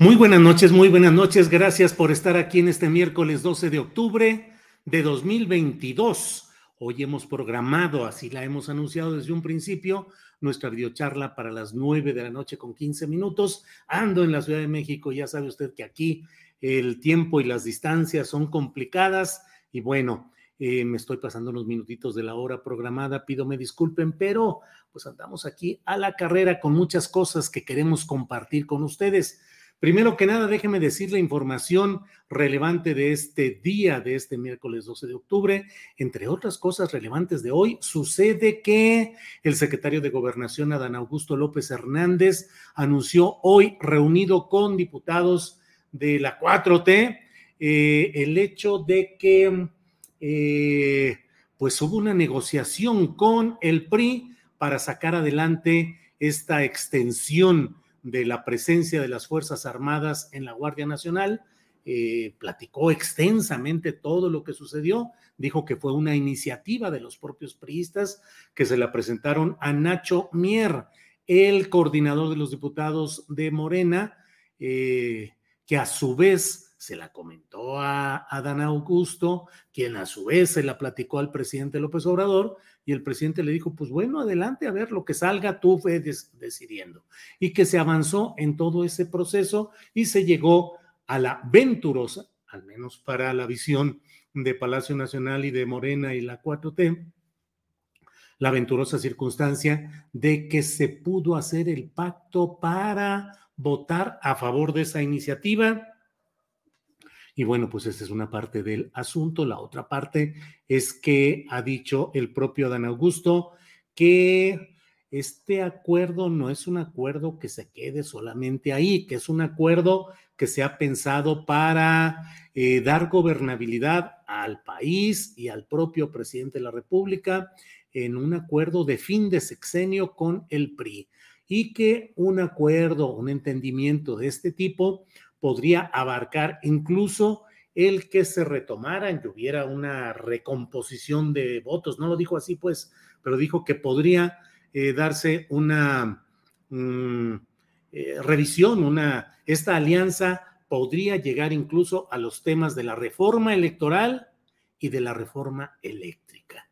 Muy buenas noches, muy buenas noches. Gracias por estar aquí en este miércoles 12 de octubre de 2022. Hoy hemos programado, así la hemos anunciado desde un principio, nuestra videocharla para las 9 de la noche con 15 minutos. Ando en la Ciudad de México, ya sabe usted que aquí el tiempo y las distancias son complicadas y bueno, eh, me estoy pasando unos minutitos de la hora programada, pido me disculpen, pero pues andamos aquí a la carrera con muchas cosas que queremos compartir con ustedes. Primero que nada, déjeme decir la información relevante de este día, de este miércoles 12 de octubre. Entre otras cosas relevantes de hoy, sucede que el secretario de Gobernación, Adán Augusto López Hernández, anunció hoy, reunido con diputados de la 4T, eh, el hecho de que eh, pues hubo una negociación con el PRI para sacar adelante esta extensión de la presencia de las Fuerzas Armadas en la Guardia Nacional, eh, platicó extensamente todo lo que sucedió, dijo que fue una iniciativa de los propios priistas que se la presentaron a Nacho Mier, el coordinador de los diputados de Morena, eh, que a su vez se la comentó a Adán Augusto, quien a su vez se la platicó al presidente López Obrador, y el presidente le dijo, pues bueno, adelante, a ver lo que salga, tú ves decidiendo. Y que se avanzó en todo ese proceso y se llegó a la venturosa, al menos para la visión de Palacio Nacional y de Morena y la 4T, la venturosa circunstancia de que se pudo hacer el pacto para votar a favor de esa iniciativa y bueno, pues esa es una parte del asunto. La otra parte es que ha dicho el propio Dan Augusto que este acuerdo no es un acuerdo que se quede solamente ahí, que es un acuerdo que se ha pensado para eh, dar gobernabilidad al país y al propio presidente de la República en un acuerdo de fin de sexenio con el PRI y que un acuerdo, un entendimiento de este tipo podría abarcar incluso el que se retomaran, que hubiera una recomposición de votos. No lo dijo así, pues, pero dijo que podría eh, darse una mm, eh, revisión, una, esta alianza podría llegar incluso a los temas de la reforma electoral y de la reforma eléctrica.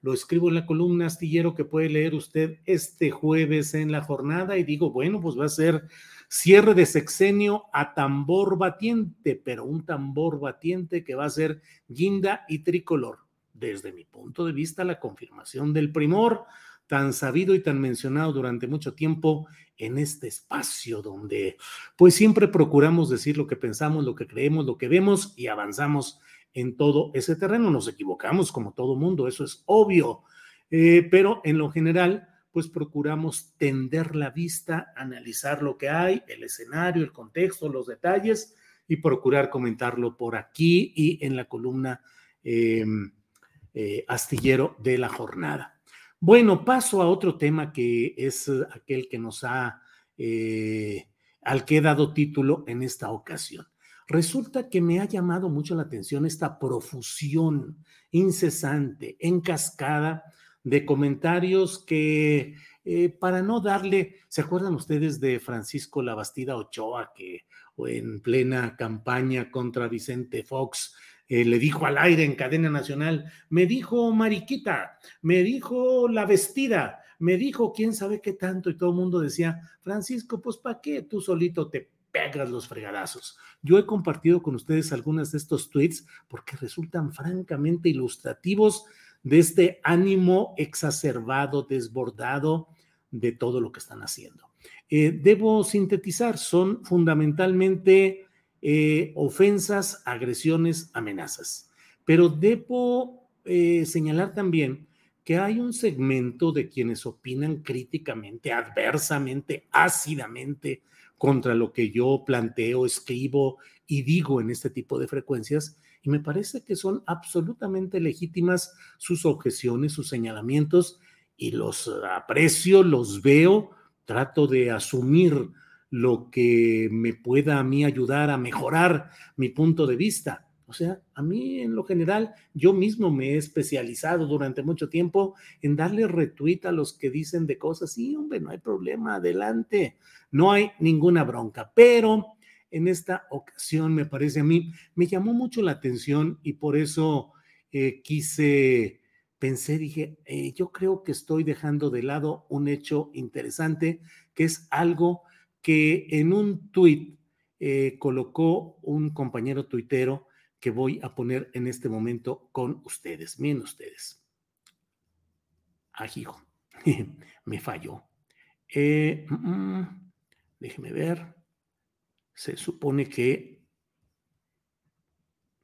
Lo escribo en la columna astillero que puede leer usted este jueves en la jornada y digo, bueno, pues va a ser Cierre de sexenio a tambor batiente, pero un tambor batiente que va a ser guinda y tricolor. Desde mi punto de vista, la confirmación del primor, tan sabido y tan mencionado durante mucho tiempo en este espacio donde pues siempre procuramos decir lo que pensamos, lo que creemos, lo que vemos y avanzamos en todo ese terreno. Nos equivocamos como todo mundo, eso es obvio, eh, pero en lo general pues procuramos tender la vista, analizar lo que hay, el escenario, el contexto, los detalles y procurar comentarlo por aquí y en la columna em, eh, astillero de la jornada. Bueno, paso a otro tema que es aquel que nos ha, eh, al que he dado título en esta ocasión. Resulta que me ha llamado mucho la atención esta profusión incesante, en cascada, de comentarios que eh, para no darle, ¿se acuerdan ustedes de Francisco Labastida Ochoa que en plena campaña contra Vicente Fox eh, le dijo al aire en cadena nacional, me dijo Mariquita, me dijo la vestida, me dijo quién sabe qué tanto y todo el mundo decía, Francisco, pues ¿para qué tú solito te pegas los fregadazos? Yo he compartido con ustedes algunas de estos tweets porque resultan francamente ilustrativos de este ánimo exacerbado, desbordado de todo lo que están haciendo. Eh, debo sintetizar, son fundamentalmente eh, ofensas, agresiones, amenazas. Pero debo eh, señalar también que hay un segmento de quienes opinan críticamente, adversamente, ácidamente contra lo que yo planteo, escribo y digo en este tipo de frecuencias, y me parece que son absolutamente legítimas sus objeciones, sus señalamientos, y los aprecio, los veo, trato de asumir lo que me pueda a mí ayudar a mejorar mi punto de vista. O sea, a mí en lo general, yo mismo me he especializado durante mucho tiempo en darle retweet a los que dicen de cosas, sí, hombre, no hay problema, adelante, no hay ninguna bronca, pero en esta ocasión me parece a mí, me llamó mucho la atención y por eso eh, quise, pensé, dije, eh, yo creo que estoy dejando de lado un hecho interesante, que es algo que en un tuit eh, colocó un compañero tuitero que voy a poner en este momento con ustedes. Miren ustedes. Ajijo, me falló. Mm, mm, déjeme ver. Se supone que...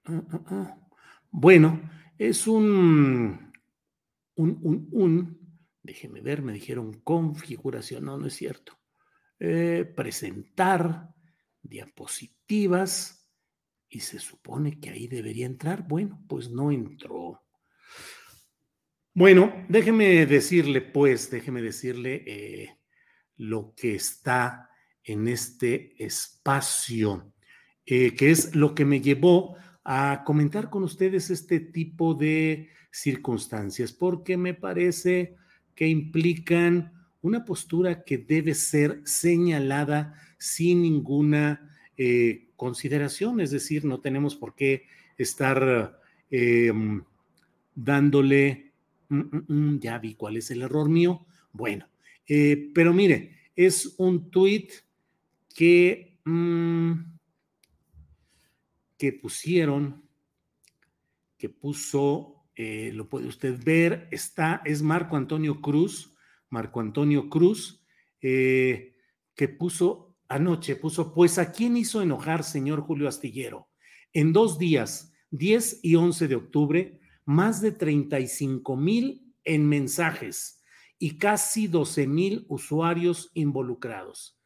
Ah, ah, ah. Bueno, es un, un, un, déjeme ver, me dijeron configuración, no, no es cierto. Eh, presentar diapositivas y se supone que ahí debería entrar. Bueno, pues no entró. Bueno, déjeme decirle, pues, déjeme decirle eh, lo que está en este espacio, eh, que es lo que me llevó a comentar con ustedes este tipo de circunstancias, porque me parece que implican una postura que debe ser señalada sin ninguna eh, consideración, es decir, no tenemos por qué estar em, dándole, mm, mm, mm, ya vi cuál es el error mío, bueno, eh, pero mire, es un tuit que, que pusieron, que puso, eh, lo puede usted ver, está, es Marco Antonio Cruz, Marco Antonio Cruz, eh, que puso anoche, puso, pues a quién hizo enojar, señor Julio Astillero. En dos días, 10 y 11 de octubre, más de 35 mil en mensajes y casi 12 mil usuarios involucrados.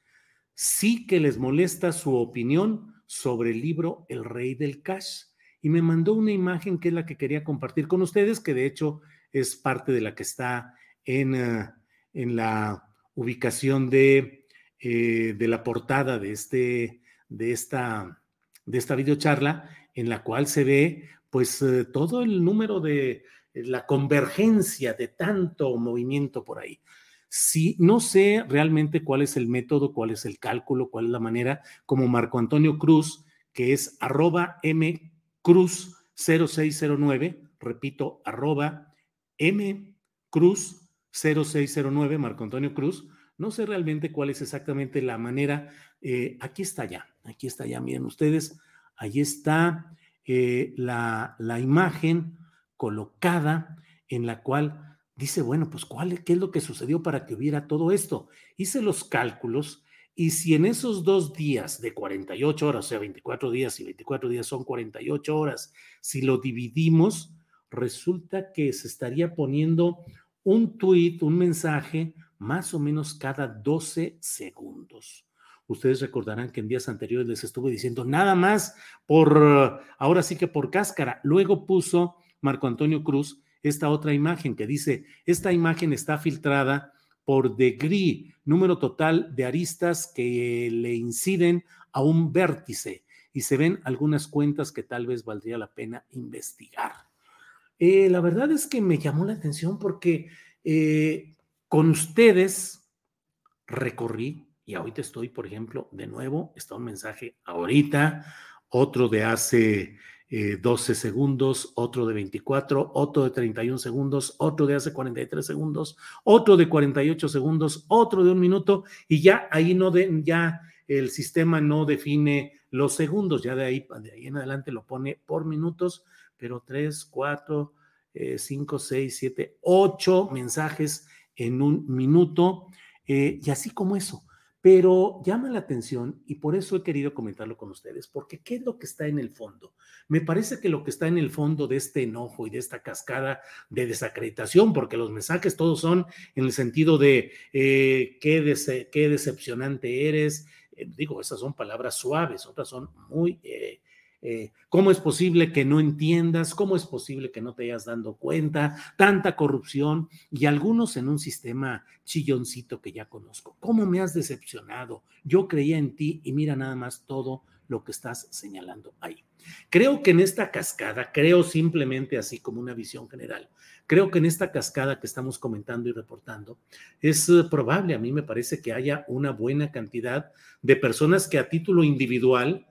Sí que les molesta su opinión sobre el libro El Rey del Cash. Y me mandó una imagen que es la que quería compartir con ustedes, que de hecho es parte de la que está en, eh, en la ubicación de, eh, de la portada de, este, de, esta, de esta videocharla, en la cual se ve pues eh, todo el número de la convergencia de tanto movimiento por ahí. Si no sé realmente cuál es el método, cuál es el cálculo, cuál es la manera, como Marco Antonio Cruz, que es arroba M Cruz 0609, repito, arroba M Cruz 0609, Marco Antonio Cruz. No sé realmente cuál es exactamente la manera. Eh, aquí está ya, aquí está ya, miren ustedes, ahí está eh, la, la, imagen colocada en la cual dice, bueno, pues cuál, qué es lo que sucedió para que hubiera todo esto. Hice los cálculos y si en esos dos días de 48 horas, o sea, 24 días y 24 días son 48 horas, si lo dividimos, resulta que se estaría poniendo un tweet, un mensaje, más o menos cada 12 segundos. Ustedes recordarán que en días anteriores les estuve diciendo nada más por, ahora sí que por cáscara. Luego puso Marco Antonio Cruz esta otra imagen que dice, esta imagen está filtrada por degree, número total de aristas que le inciden a un vértice y se ven algunas cuentas que tal vez valdría la pena investigar. Eh, la verdad es que me llamó la atención porque Eh, con ustedes recorrí y ahorita estoy, por ejemplo, de nuevo, está un mensaje ahorita, otro de hace 12 eh, segundos, otro de 24, otro de 31 segundos, otro de hace 43 segundos, otro de 48 segundos, otro de un minuto y ya ahí no de, ya el sistema no define los segundos, ya de ahí, de ahí en adelante lo pone por minutos, pero 3, 4, 5, 6, 7, 8 mensajes en un minuto eh, y así como eso. Pero llama la atención y por eso he querido comentarlo con ustedes, porque ¿qué es lo que está en el fondo? Me parece que lo que está en el fondo de este enojo y de esta cascada de desacreditación, porque los mensajes todos son en el sentido de eh, qué, decepcionante eres, eh, digo, esas son palabras suaves, otras son muy eh, eh, ¿Cómo es posible que no entiendas? ¿Cómo es posible que no te hayas dado cuenta? Tanta corrupción y algunos en un sistema chilloncito que ya conozco. ¿Cómo me has decepcionado? Yo creía en ti y mira nada más todo lo que estás señalando ahí. Creo que en esta cascada, creo simplemente así como una visión general, creo que en esta cascada que estamos comentando y reportando, es eh, probable, a mí me parece que haya una buena cantidad de personas que a título individual,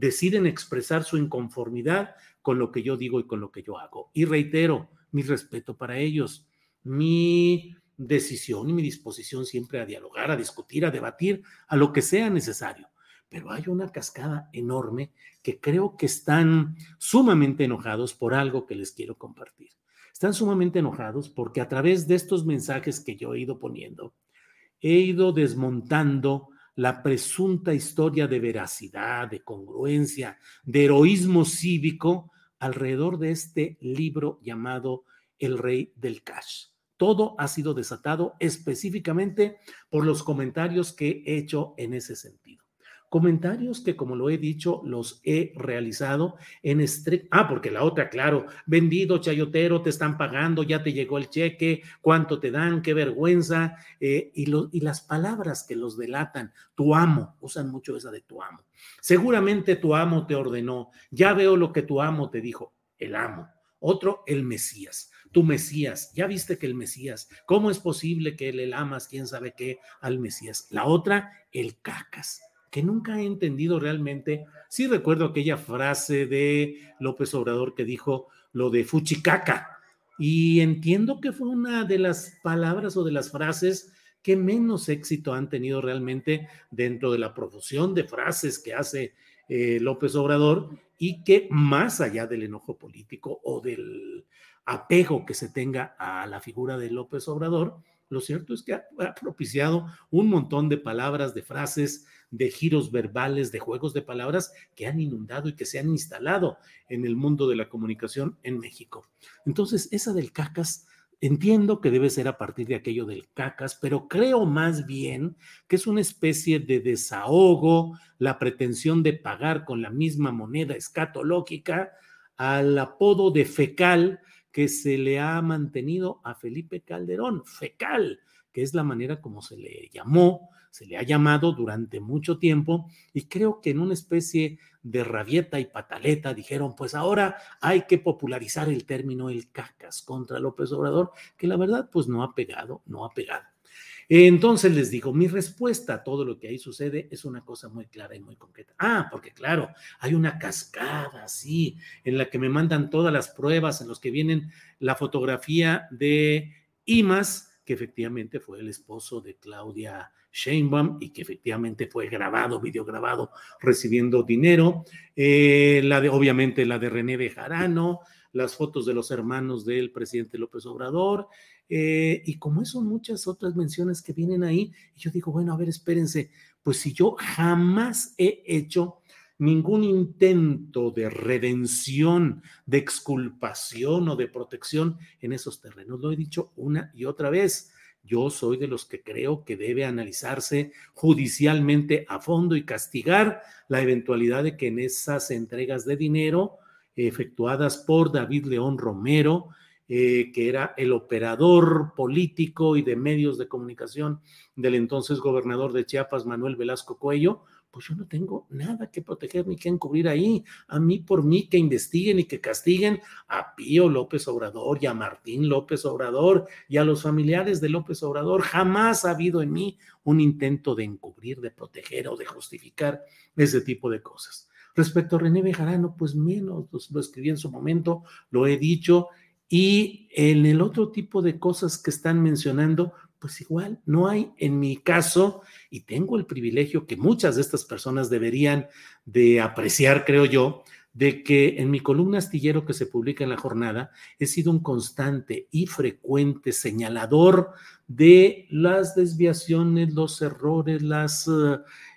deciden expresar su inconformidad con lo que yo digo y con lo que yo hago. Y reitero, mi respeto para ellos, mi decisión y mi disposición siempre a dialogar, a discutir, a debatir, a lo que sea necesario. Pero hay una cascada enorme que creo que están sumamente enojados por algo que les quiero compartir. Están sumamente enojados porque a través de estos mensajes que yo he ido poniendo, he ido desmontando la presunta historia de veracidad, de congruencia, de heroísmo cívico alrededor de este libro llamado El Rey del Cash. Todo ha sido desatado específicamente por los comentarios que he hecho en ese sentido. Comentarios que, como lo he dicho, los he realizado en estricto. Ah, porque la otra, claro, vendido chayotero, te están pagando, ya te llegó el cheque, cuánto te dan, qué vergüenza. Eh, y, y las palabras que los delatan, tu amo, usan mucho esa de tu amo. Seguramente tu amo te ordenó, ya veo lo que tu amo te dijo, el amo. Otro, el Mesías tu Mesías. Ya viste que el Mesías, ¿cómo es posible que le amas, quién sabe qué, al Mesías? La otra, el cacas que nunca he entendido realmente. Sí recuerdo aquella frase de López Obrador que dijo lo de fuchicaca. Y entiendo que fue una de las palabras o de las frases que menos éxito han tenido realmente dentro de la profusión de frases que hace eh, López Obrador y que más allá del enojo político o del apego que se tenga a la figura de López Obrador, lo cierto es que ha, propiciado un montón de palabras, de frases, de giros verbales, de juegos de palabras que han inundado y que se han instalado en el mundo de la comunicación en México. Entonces, esa del cacas, entiendo que debe ser a partir de aquello del cacas, pero creo más bien que es una especie de desahogo, la pretensión de pagar con la misma moneda escatológica al apodo de fecal que se le ha mantenido a Felipe Calderón, fecal, que es la manera como se le llamó, se le ha llamado durante mucho tiempo, y creo que en una especie de rabieta y pataleta dijeron, pues ahora hay que popularizar el término el cacas contra López Obrador, que la verdad pues no ha pegado, no ha pegado. Entonces les digo, mi respuesta a todo lo que ahí sucede es una cosa muy clara y muy concreta. Ah, porque claro, hay una cascada así en la que me mandan todas las pruebas en los que vienen la fotografía de Imas, que efectivamente fue el esposo de Claudia Sheinbaum y que efectivamente fue grabado, videograbado, recibiendo dinero. Eh, la de, obviamente, la de René Bejarano, las fotos de los hermanos del presidente López Obrador, eh, y como son muchas otras menciones que vienen ahí, yo digo, bueno, a ver, espérense, pues si yo jamás he hecho ningún intento de redención, de exculpación o de protección en esos terrenos, lo he dicho una y otra vez. Yo soy de los que creo que debe analizarse judicialmente a fondo y castigar la eventualidad de que en esas entregas de dinero efectuadas por David León Romero, eh, que era el operador político y de medios de comunicación del entonces gobernador de Chiapas, Manuel Velasco Cuello, pues yo no tengo nada que proteger ni que encubrir ahí. A mí por mí que investiguen y que castiguen a Pío López Obrador y a Martín López Obrador y a los familiares de López Obrador. Jamás ha habido en mí un intento de encubrir, de proteger o de justificar ese tipo de cosas. Respecto a René Bejarano, pues menos, lo escribí en su momento, lo he dicho, y en el otro tipo de cosas que están mencionando, pues igual, no hay en mi caso, y tengo el privilegio que muchas de estas personas deberían de apreciar, creo yo, de que en mi columna astillero que se publica en la jornada he sido un constante y frecuente señalador de las desviaciones, los errores, las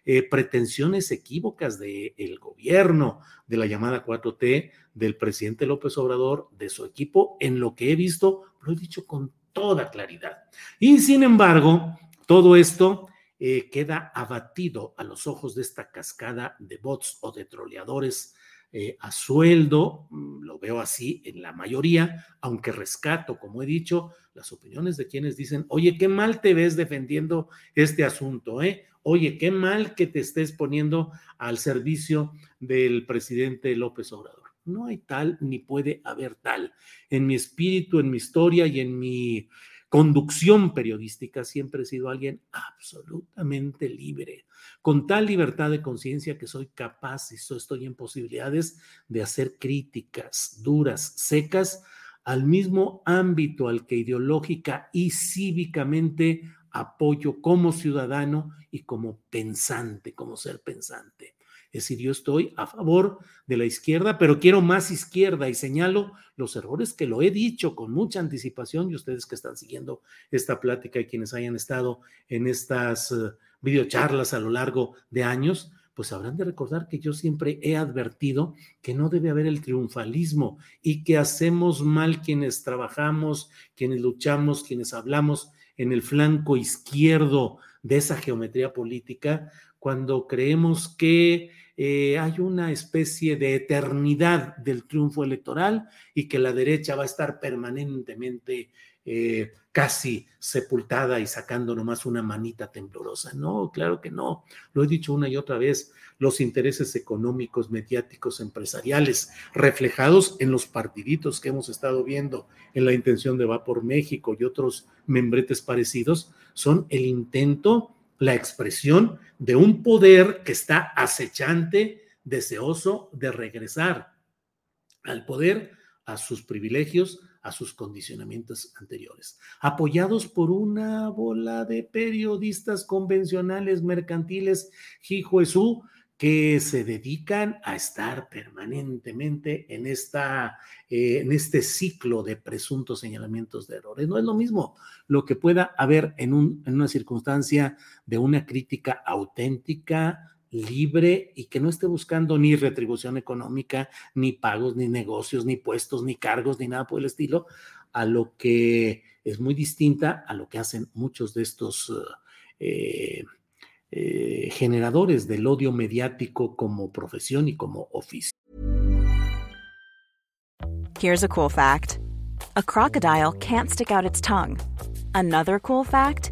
eh, pretensiones equívocas del gobierno de la llamada 4T, del presidente López Obrador, de su equipo, en lo que he visto, lo he dicho con toda claridad. Y sin embargo, todo esto eh, queda abatido a los ojos de esta cascada de bots o de troleadores eh, a sueldo, mm, lo veo así en la mayoría, aunque rescato, como he dicho, las opiniones de quienes dicen, oye, qué mal te ves defendiendo este asunto, ¿eh? Oye, qué mal que te estés poniendo al servicio del presidente López Obrador. No hay tal ni puede haber tal. En mi espíritu, en mi historia y en mi conducción periodística siempre he sido alguien absolutamente libre, con tal libertad de conciencia que soy capaz y estoy en posibilidades de hacer críticas duras, secas, al mismo ámbito al que ideológica y cívicamente apoyo como ciudadano y como pensante, como ser pensante. Es decir, yo estoy a favor de la izquierda, pero quiero más izquierda y señalo los errores que lo he dicho con mucha anticipación y ustedes que están siguiendo esta plática y quienes hayan estado en estas uh, videocharlas a lo largo de años, pues habrán de recordar que yo siempre he advertido que no debe haber el triunfalismo y que hacemos mal quienes trabajamos, quienes luchamos, quienes hablamos en el flanco izquierdo de esa geometría política, cuando creemos que eh, hay una especie de eternidad del triunfo electoral y que la derecha va a estar permanentemente eh, casi sepultada y sacando nomás una manita temblorosa. No, claro que no. Lo he dicho una y otra vez, los intereses económicos, mediáticos, empresariales, reflejados en los partiditos que hemos estado viendo en la intención de Va por México y otros membretes parecidos, son el intento la expresión de un poder que está acechante, deseoso de regresar al poder, a sus privilegios, a sus condicionamientos anteriores, apoyados por una bola de periodistas convencionales, mercantiles, jijuesú, que se dedican a estar permanentemente en, esta, eh, en este ciclo de presuntos señalamientos de errores. No es lo mismo lo que pueda haber en, un, en una circunstancia de una crítica auténtica, libre y que no esté buscando ni retribución económica, ni pagos, ni negocios, ni puestos, ni cargos, ni nada por el estilo, a lo que es muy distinta a lo que hacen muchos de estos eh, eh, generadores del odio mediático como profesión y como oficio. Here's a cool fact. A crocodile can't stick out its tongue. Another cool fact,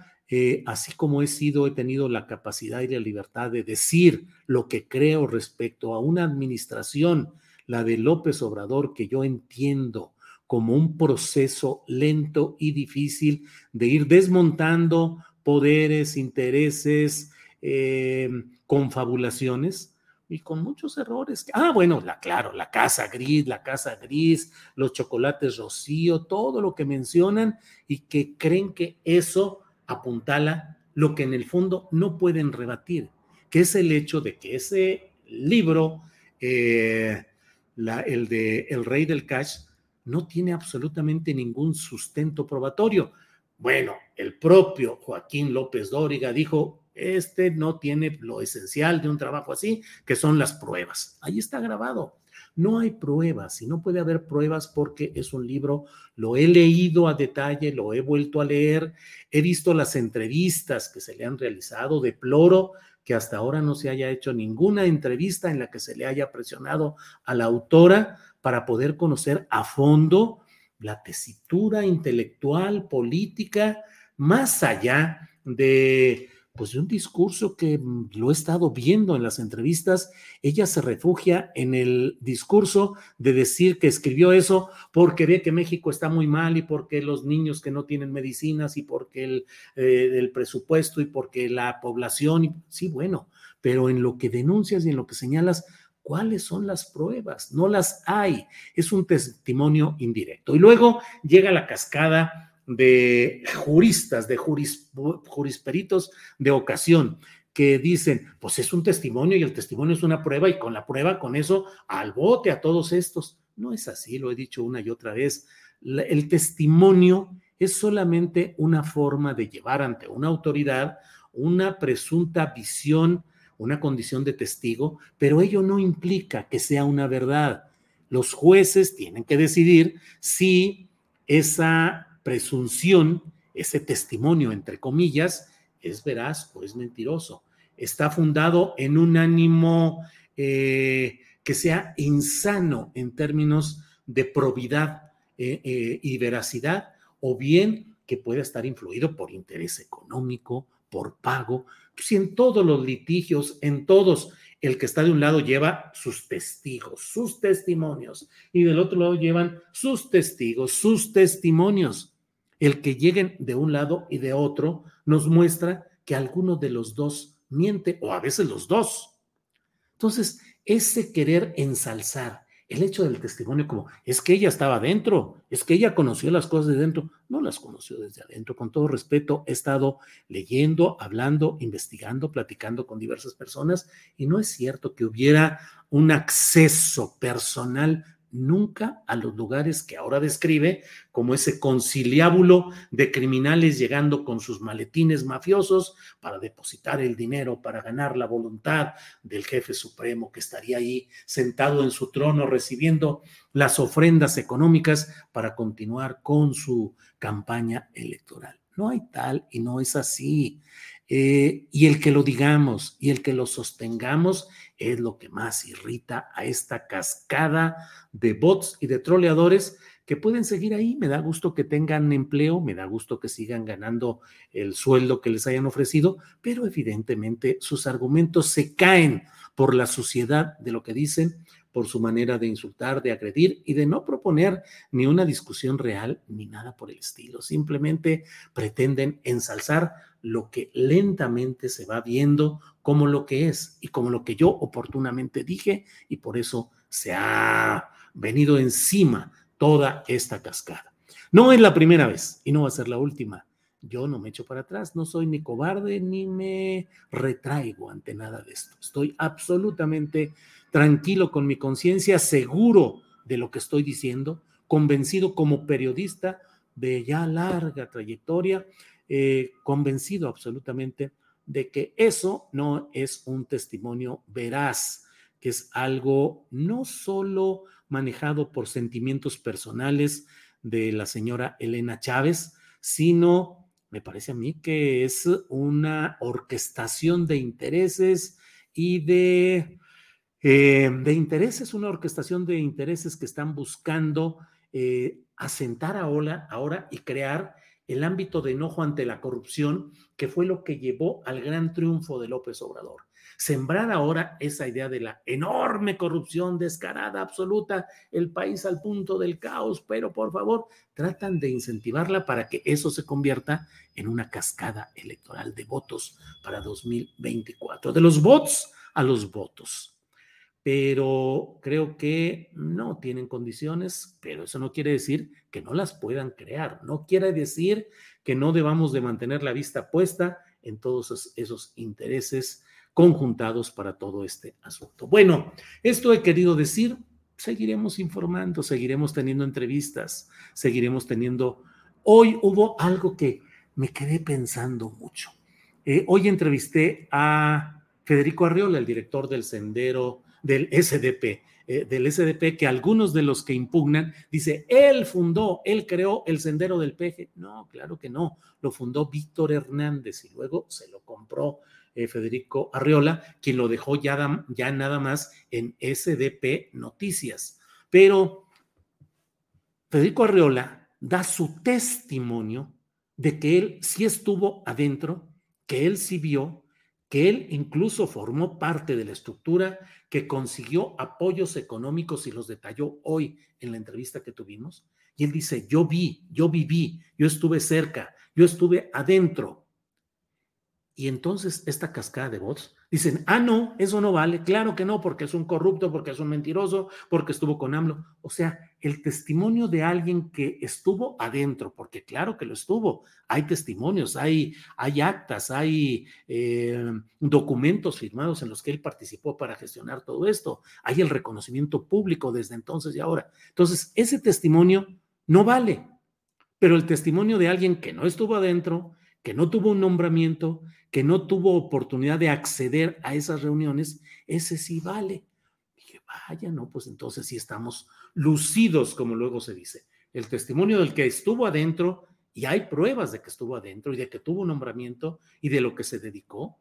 Eh, así como he sido, he tenido la capacidad y la libertad de decir lo que creo respecto a una administración, la de López Obrador, que yo entiendo como un proceso lento y difícil de ir desmontando poderes, intereses, eh, confabulaciones y con muchos errores. Ah, bueno, la, claro, la casa gris, la casa gris, los chocolates rocío, todo lo que mencionan y que creen que eso apuntala lo que en el fondo no pueden rebatir, que es el hecho de que ese libro, eh, el de El Rey del Cash, no tiene absolutamente ningún sustento probatorio. Bueno, el propio Joaquín López Dóriga dijo, este no tiene lo esencial de un trabajo así, que son las pruebas. Ahí está grabado. No hay pruebas y no puede haber pruebas porque es un libro, lo he leído a detalle, lo he vuelto a leer, he visto las entrevistas que se le han realizado, deploro que hasta ahora no se haya hecho ninguna entrevista en la que se le haya presionado a la autora para poder conocer a fondo la tesitura intelectual, política, más allá de pues de un discurso que mm, lo he estado viendo en las entrevistas, ella se refugia en el discurso de decir que escribió eso porque ve que México está muy mal y porque los niños que no tienen medicinas y porque el, eh, el presupuesto y porque la población, sí, bueno, pero en lo que denuncias y en lo que señalas, ¿Cuáles son las pruebas? No las hay. Es un testimonio indirecto. Y luego llega la cascada de juristas, de jurisperitos de ocasión, que dicen, pues es un testimonio y el testimonio es una prueba y con la prueba, con eso, al bote a todos estos. No es así, lo he dicho una y otra vez. El testimonio es solamente una forma de llevar ante una autoridad una presunta visión, una condición de testigo, pero ello no implica que sea una verdad. Los jueces tienen que decidir si esa presunción, ese testimonio, entre comillas, es veraz o es mentiroso. Está fundado en un ánimo eh, que sea insano en términos de probidad eh, eh, y veracidad, o bien que pueda estar influido por interés económico, por pago. Si en todos los litigios, en todos, el que está de un lado lleva sus testigos, sus testimonios, y del otro lado llevan sus testigos, sus testimonios el que lleguen de un lado y de otro nos muestra que alguno de los dos miente o a veces los dos. Entonces, ese querer ensalzar el hecho del testimonio como es que ella estaba adentro, es que ella conoció las cosas de dentro, no las conoció desde adentro. Con todo respeto, he estado leyendo, hablando, investigando, platicando con diversas personas y no es cierto que hubiera un acceso personal nunca a los lugares que ahora describe como ese conciliábulo de criminales llegando con sus maletines mafiosos para depositar el dinero, para ganar la voluntad del jefe supremo que estaría ahí sentado en su trono recibiendo las ofrendas económicas para continuar con su campaña electoral. No hay tal y no es así. Eh, y el que lo digamos y el que lo sostengamos es lo que más irrita a esta cascada de bots y de troleadores que pueden seguir ahí. Me da gusto que tengan empleo, me da gusto que sigan ganando el sueldo que les hayan ofrecido, pero evidentemente sus argumentos se caen por la suciedad de lo que dicen, por su manera de insultar, de agredir y de no proponer ni una discusión real ni nada por el estilo. Simplemente pretenden ensalzar lo que lentamente se va viendo como lo que es y como lo que yo oportunamente dije y por eso se ha venido encima toda esta cascada. No es la primera vez y no va a ser la última. Yo no me echo para atrás, no soy ni cobarde ni me retraigo ante nada de esto. Estoy absolutamente tranquilo con mi conciencia, seguro de lo que estoy diciendo, convencido como periodista de ya larga trayectoria, eh, convencido absolutamente de que eso no es un testimonio veraz, que es algo no solo manejado por sentimientos personales de la señora Elena Chávez, sino me parece a mí que es una orquestación de intereses y de eh, de intereses, una orquestación de intereses que están buscando eh, asentar ahora, ahora y crear el ámbito de enojo ante la corrupción, que fue lo que llevó al gran triunfo de López Obrador. Sembrar ahora esa idea de la enorme corrupción descarada, absoluta, el país al punto del caos, pero por favor, tratan de incentivarla para que eso se convierta en una cascada electoral de votos para 2024. De los votos a los votos pero creo que no tienen condiciones, pero eso no quiere decir que no las puedan crear, no quiere decir que no debamos de mantener la vista puesta en todos esos, intereses conjuntados para todo este asunto. Bueno, esto he querido decir, seguiremos informando, seguiremos teniendo entrevistas, seguiremos teniendo... Hoy hubo algo que me quedé pensando mucho. Eh, hoy entrevisté a Federico Arriola, el director del Sendero del SDP, eh, del SDP que algunos de los que impugnan dice, él fundó, él creó el sendero del peje. No, claro que no, lo fundó Víctor Hernández y luego se lo compró eh, Federico Arriola, quien lo dejó ya, ya nada más en SDP Noticias. Pero Federico Arriola da su testimonio de que él sí estuvo adentro, que él sí vio, que él incluso formó parte de la estructura, que consiguió apoyos económicos y los detalló hoy en la entrevista que tuvimos. Y él dice, yo vi, yo viví, yo estuve cerca, yo estuve adentro. Y entonces esta cascada de votos dicen, ah, no, eso no vale, claro que no, porque es un corrupto, porque es un mentiroso, porque estuvo con AMLO. O sea, el testimonio de alguien que estuvo adentro, porque claro que lo estuvo, hay testimonios, hay, hay actas, hay eh, documentos firmados en los que él participó para gestionar todo esto, hay el reconocimiento público desde entonces y ahora. Entonces, ese testimonio no vale, pero el testimonio de alguien que no estuvo adentro, que no tuvo un nombramiento, que no tuvo oportunidad de acceder a esas reuniones, ese sí vale. dije, vaya, no, pues entonces sí estamos lucidos, como luego se dice. El testimonio del que estuvo adentro, y hay pruebas de que estuvo adentro y de que tuvo un nombramiento y de lo que se dedicó,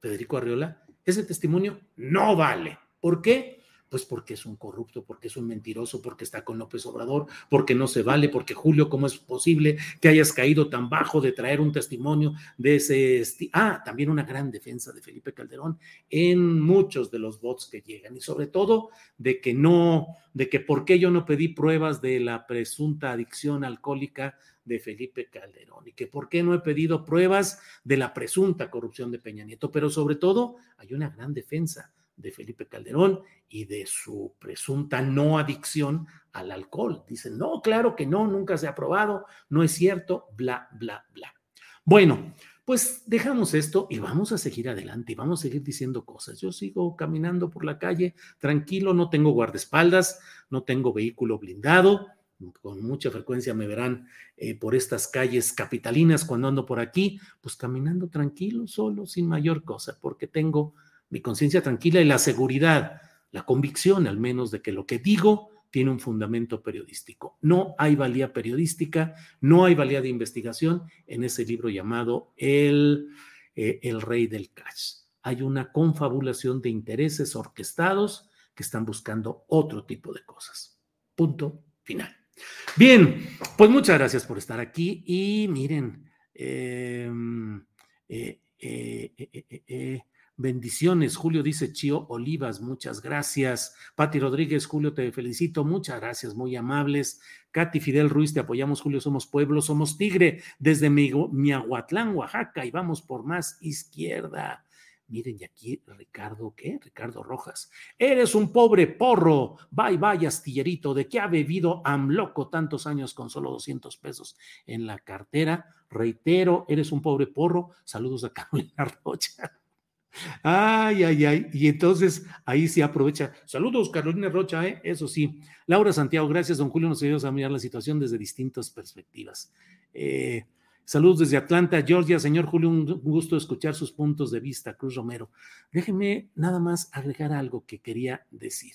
Federico Arriola, ese testimonio no vale. ¿Por qué? Pues porque es un corrupto, porque es un mentiroso, porque está con López Obrador, porque no se vale, porque Julio, ¿cómo es posible que hayas caído tan bajo de traer un testimonio de ese... Ah, también una gran defensa de Felipe Calderón en muchos de los votos que llegan y sobre todo de que no, de que por qué yo no pedí pruebas de la presunta adicción alcohólica de Felipe Calderón y que por qué no he pedido pruebas de la presunta corrupción de Peña Nieto, pero sobre todo hay una gran defensa de Felipe Calderón y de su presunta no adicción al alcohol. Dicen, no, claro que no, nunca se ha probado, no es cierto, bla, bla, bla. Bueno, pues dejamos esto y vamos a seguir adelante y vamos a seguir diciendo cosas. Yo sigo caminando por la calle tranquilo, no tengo guardaespaldas, no tengo vehículo blindado. Con mucha frecuencia me verán eh, por estas calles capitalinas cuando ando por aquí, pues caminando tranquilo, solo, sin mayor cosa, porque tengo mi conciencia tranquila y la seguridad, la convicción al menos de que lo que digo tiene un fundamento periodístico. No hay valía periodística, no hay valía de investigación en ese libro llamado El, eh, el Rey del Cash. Hay una confabulación de intereses orquestados que están buscando otro tipo de cosas. Punto final. Bien, pues muchas gracias por estar aquí y miren, em, eh, eh, Bendiciones, Julio dice Chío Olivas, muchas gracias. Pati Rodríguez, Julio, te felicito, muchas gracias, muy amables. Katy Fidel Ruiz, te apoyamos, Julio, somos pueblo, somos tigre, desde Miahuatlán, Oaxaca, y vamos por más izquierda. Miren, y aquí Ricardo, ¿qué? Ricardo Rojas. Eres un pobre porro. Bye, bye, astillerito. ¿De qué ha bebido Amloco tantos años con solo 200 pesos en la cartera? Reitero, eres un pobre porro. Saludos a Carolina Rocha. Ay, ay, ay. Y entonces ahí se aprovecha. Saludos, Carolina Rocha, ¿eh? eso sí. Laura Santiago, gracias, don Julio. Nos ayudas a mirar la situación desde distintas perspectivas. Eh, saludos desde Atlanta, Georgia. Señor Julio, un gusto escuchar sus puntos de vista. Cruz Romero. Déjeme nada más agregar algo que quería decir.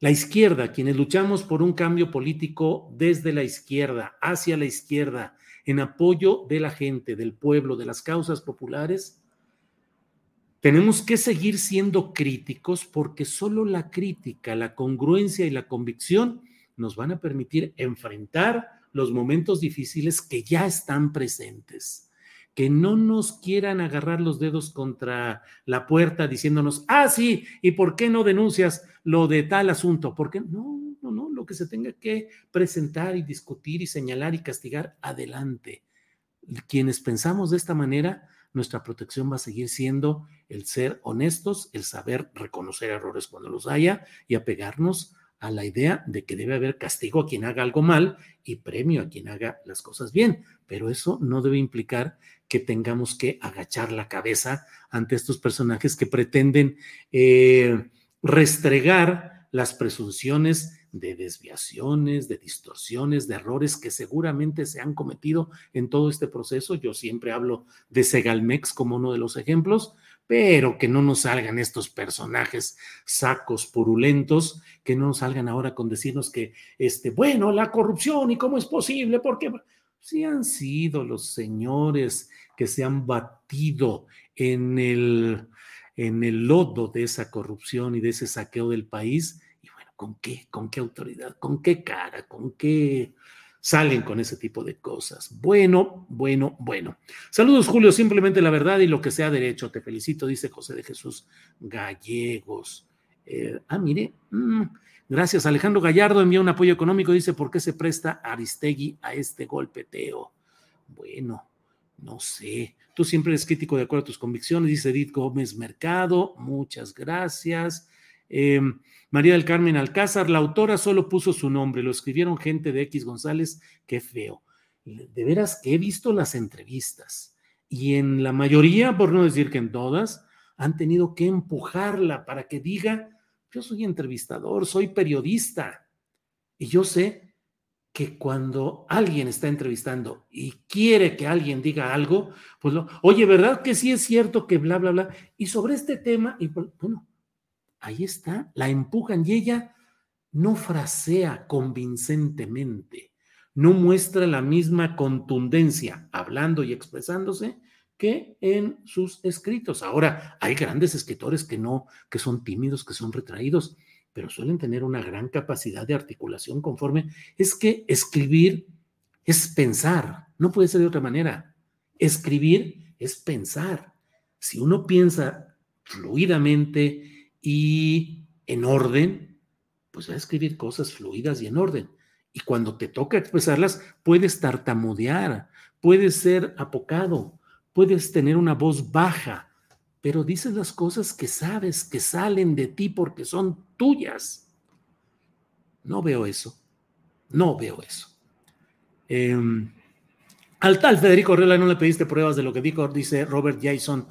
La izquierda, quienes luchamos por un cambio político desde la izquierda, hacia la izquierda, en apoyo de la gente, del pueblo, de las causas populares, tenemos que seguir siendo críticos porque solo la crítica, la congruencia y la convicción nos van a permitir enfrentar los momentos difíciles que ya están presentes, que no nos quieran agarrar los dedos contra la puerta diciéndonos, ah, sí, ¿y por qué no denuncias lo de tal asunto? Porque no, no, no, lo que se tenga que presentar y discutir y señalar y castigar, adelante. Quienes pensamos de esta manera, nuestra protección va a seguir siendo el ser honestos, el saber reconocer errores cuando los haya y apegarnos a la idea de que debe haber castigo a quien haga algo mal y premio a quien haga las cosas bien. Pero eso no debe implicar que tengamos que agachar la cabeza ante estos personajes que pretenden eh, restregar las presunciones de desviaciones, de distorsiones, de errores que seguramente se han cometido en todo este proceso. Yo siempre hablo de Segalmex como uno de los ejemplos, pero que no nos salgan estos personajes sacos purulentos, que no nos salgan ahora con decirnos que, este, bueno, la corrupción y cómo es posible, porque si han sido los señores que se han batido en el, en el lodo de esa corrupción y de ese saqueo del país, ¿con qué? ¿Con qué autoridad? ¿Con qué cara? ¿Con qué salen con ese tipo de cosas. Bueno, bueno, bueno. Saludos, Julio, simplemente la verdad y lo que sea derecho. Te felicito, dice José de Jesús Gallegos. Eh, ah, mire, mm, gracias. Alejandro Gallardo envía un apoyo económico, dice, ¿por qué se presta Aristegui a este golpeteo? Bueno, no sé. Tú siempre eres crítico de acuerdo a tus convicciones, dice Edith Gómez Mercado. Muchas gracias. Eh, María del Carmen Alcázar, la autora solo puso su nombre, lo escribieron gente de X González, qué feo. De veras que he visto las entrevistas y en la mayoría, por no decir que en todas, han tenido que empujarla para que diga, yo soy entrevistador, soy periodista. Y yo sé que cuando alguien está entrevistando y quiere que alguien diga algo, pues oye, ¿verdad que sí es cierto que bla, bla, bla? Y sobre este tema, bueno, ahí está, la empujan y ella no frasea convincentemente, no muestra la misma contundencia hablando y expresándose que en sus escritos. Ahora, hay grandes escritores que no, que son tímidos, que son retraídos, pero suelen tener una gran capacidad de articulación conforme. Es que escribir es pensar, no puede ser de otra manera. Escribir es pensar. Si uno piensa fluidamente, y en orden, pues va a escribir cosas fluidas y en orden. Y cuando te toca expresarlas, puedes tartamudear, puedes ser apocado, puedes tener una voz baja, pero dices las cosas que sabes que salen de ti porque son tuyas. No veo eso, no veo eso. Em, al tal Federico Orrela no le pediste pruebas de lo que dijo, dice Robert Jason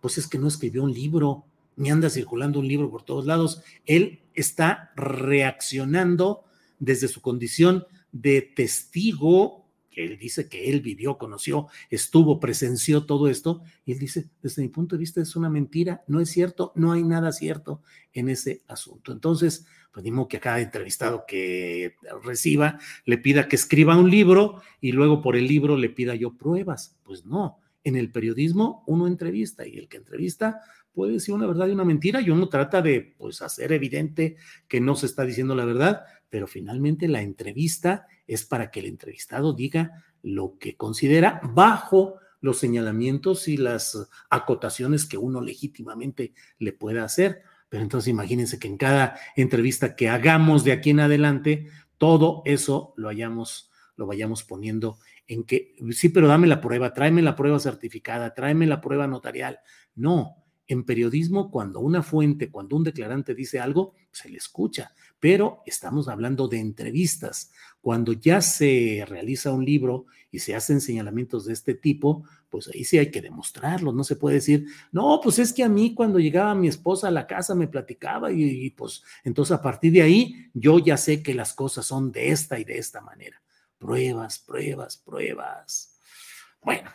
Pues es que no escribió un libro ni anda circulando un libro por todos lados. Él está reaccionando desde su condición de testigo, que él dice que él vivió, conoció, estuvo, presenció todo esto, y él dice, desde mi punto de vista es una mentira, no es cierto, no hay nada cierto en ese asunto. Entonces, pues que a cada entrevistado que reciba le pida que escriba un libro y luego por el libro le pida yo pruebas. Pues no, en el periodismo uno entrevista y el que entrevista puede decir una verdad y una mentira y uno trata de pues hacer evidente que no se está diciendo la verdad, pero finalmente la entrevista es para que el entrevistado diga lo que considera bajo los señalamientos y las acotaciones que uno legítimamente le pueda hacer. Pero entonces imagínense que en cada entrevista que hagamos de aquí en adelante, todo eso lo hayamos, lo vayamos poniendo en que, sí, pero dame la prueba, tráeme la prueba certificada, tráeme la prueba notarial. No, en periodismo, cuando una fuente, cuando un declarante dice algo, se le escucha, pero estamos hablando de entrevistas. Cuando ya se realiza un libro y se hacen señalamientos de este tipo, pues ahí sí hay que demostrarlo. No se puede decir, no, pues es que a mí cuando llegaba mi esposa a la casa me platicaba y, y pues entonces a partir de ahí yo ya sé que las cosas son de esta y de esta manera. Pruebas, pruebas, pruebas. Bueno,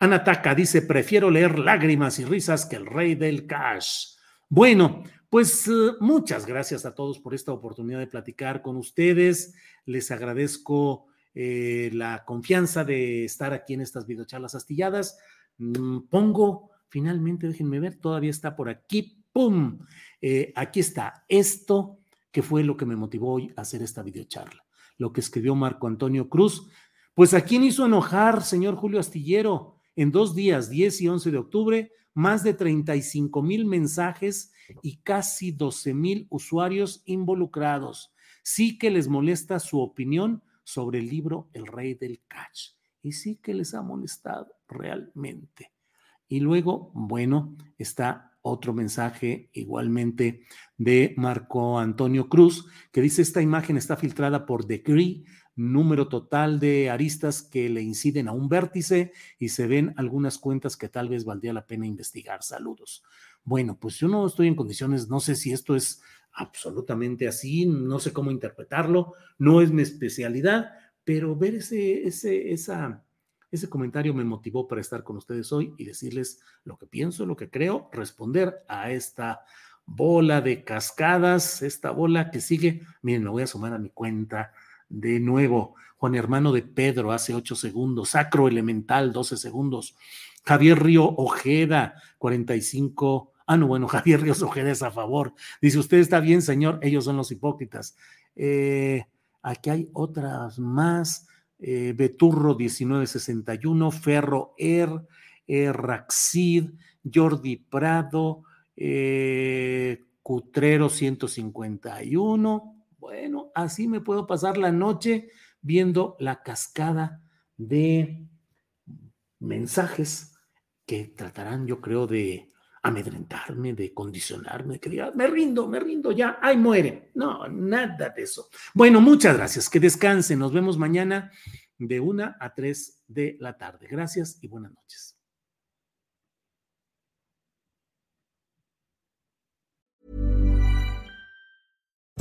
Anataka dice, prefiero leer lágrimas y risas que el rey del cash. Bueno, pues eh, muchas gracias a todos por esta oportunidad de platicar con ustedes. Les agradezco eh, la confianza de estar aquí en estas videocharlas astilladas. Mm, pongo, finalmente, déjenme ver, todavía está por aquí. ¡Pum! Eh, aquí está. Esto que fue lo que me motivó hoy a hacer esta videocharla. Lo que escribió Marco Antonio Cruz. Pues a quién hizo enojar, señor Julio Astillero en dos días, 10 y 11 de octubre, más de 35 mil mensajes y casi 12 mil usuarios involucrados. Sí que les molesta su opinión sobre el libro El Rey del Catch. Y sí que les ha molestado realmente. Y luego, bueno, está otro mensaje igualmente de Marco Antonio Cruz, que dice, esta imagen está filtrada por Degree, número total de aristas que le inciden a un vértice y se ven algunas cuentas que tal vez valdría la pena investigar. Saludos. Bueno, pues yo no estoy en condiciones, no sé si esto es absolutamente así, no sé cómo interpretarlo, no es mi especialidad, pero ver ese, ese, esa, ese comentario me motivó para estar con ustedes hoy y decirles lo que pienso, lo que creo, responder a esta bola de cascadas, esta bola que sigue. Miren, lo voy a sumar a mi cuenta de nuevo. Juan Hermano de Pedro hace ocho segundos, Sacro Elemental 12 segundos, Javier Río Ojeda 45 Ah, no, bueno, Javier Ríos Ojeda es a favor. Dice, usted está bien, señor, ellos son los hipócritas. Eh, aquí hay otras más. Eh, Beturro 1961, Ferro Er, eh, Raxid, Jordi Prado, Cutrero 151. Bueno, así me puedo pasar la noche viendo la cascada de mensajes que tratarán, yo creo, de amedrentarme, de condicionarme, que diga, me rindo, me rindo ya, ay, muere. No, nada de eso. Bueno, muchas gracias, que descansen, nos vemos mañana de una a tres de la tarde. Gracias y buenas noches.